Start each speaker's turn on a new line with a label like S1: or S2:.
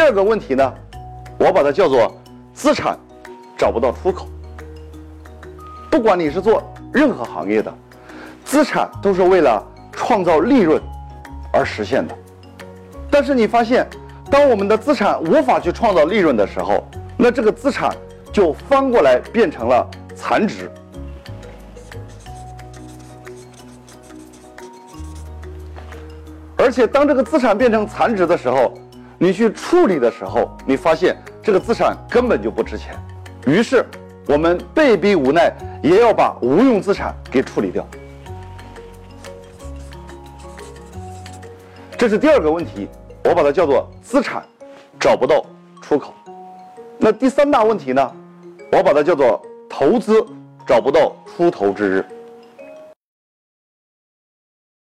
S1: 第二个问题呢，我把它叫做资产找不到出口。不管你是做任何行业的，资产都是为了创造利润而实现的。但是你发现，当我们的资产无法去创造利润的时候，那这个资产就翻过来变成了残值。而且当这个资产变成残值的时候，你去处理的时候，你发现这个资产根本就不值钱。于是我们被逼无奈，也要把无用资产给处理掉。这是第二个问题，我把它叫做资产找不到出口。那第三大问题呢，我把它叫做投资找不到出头之日。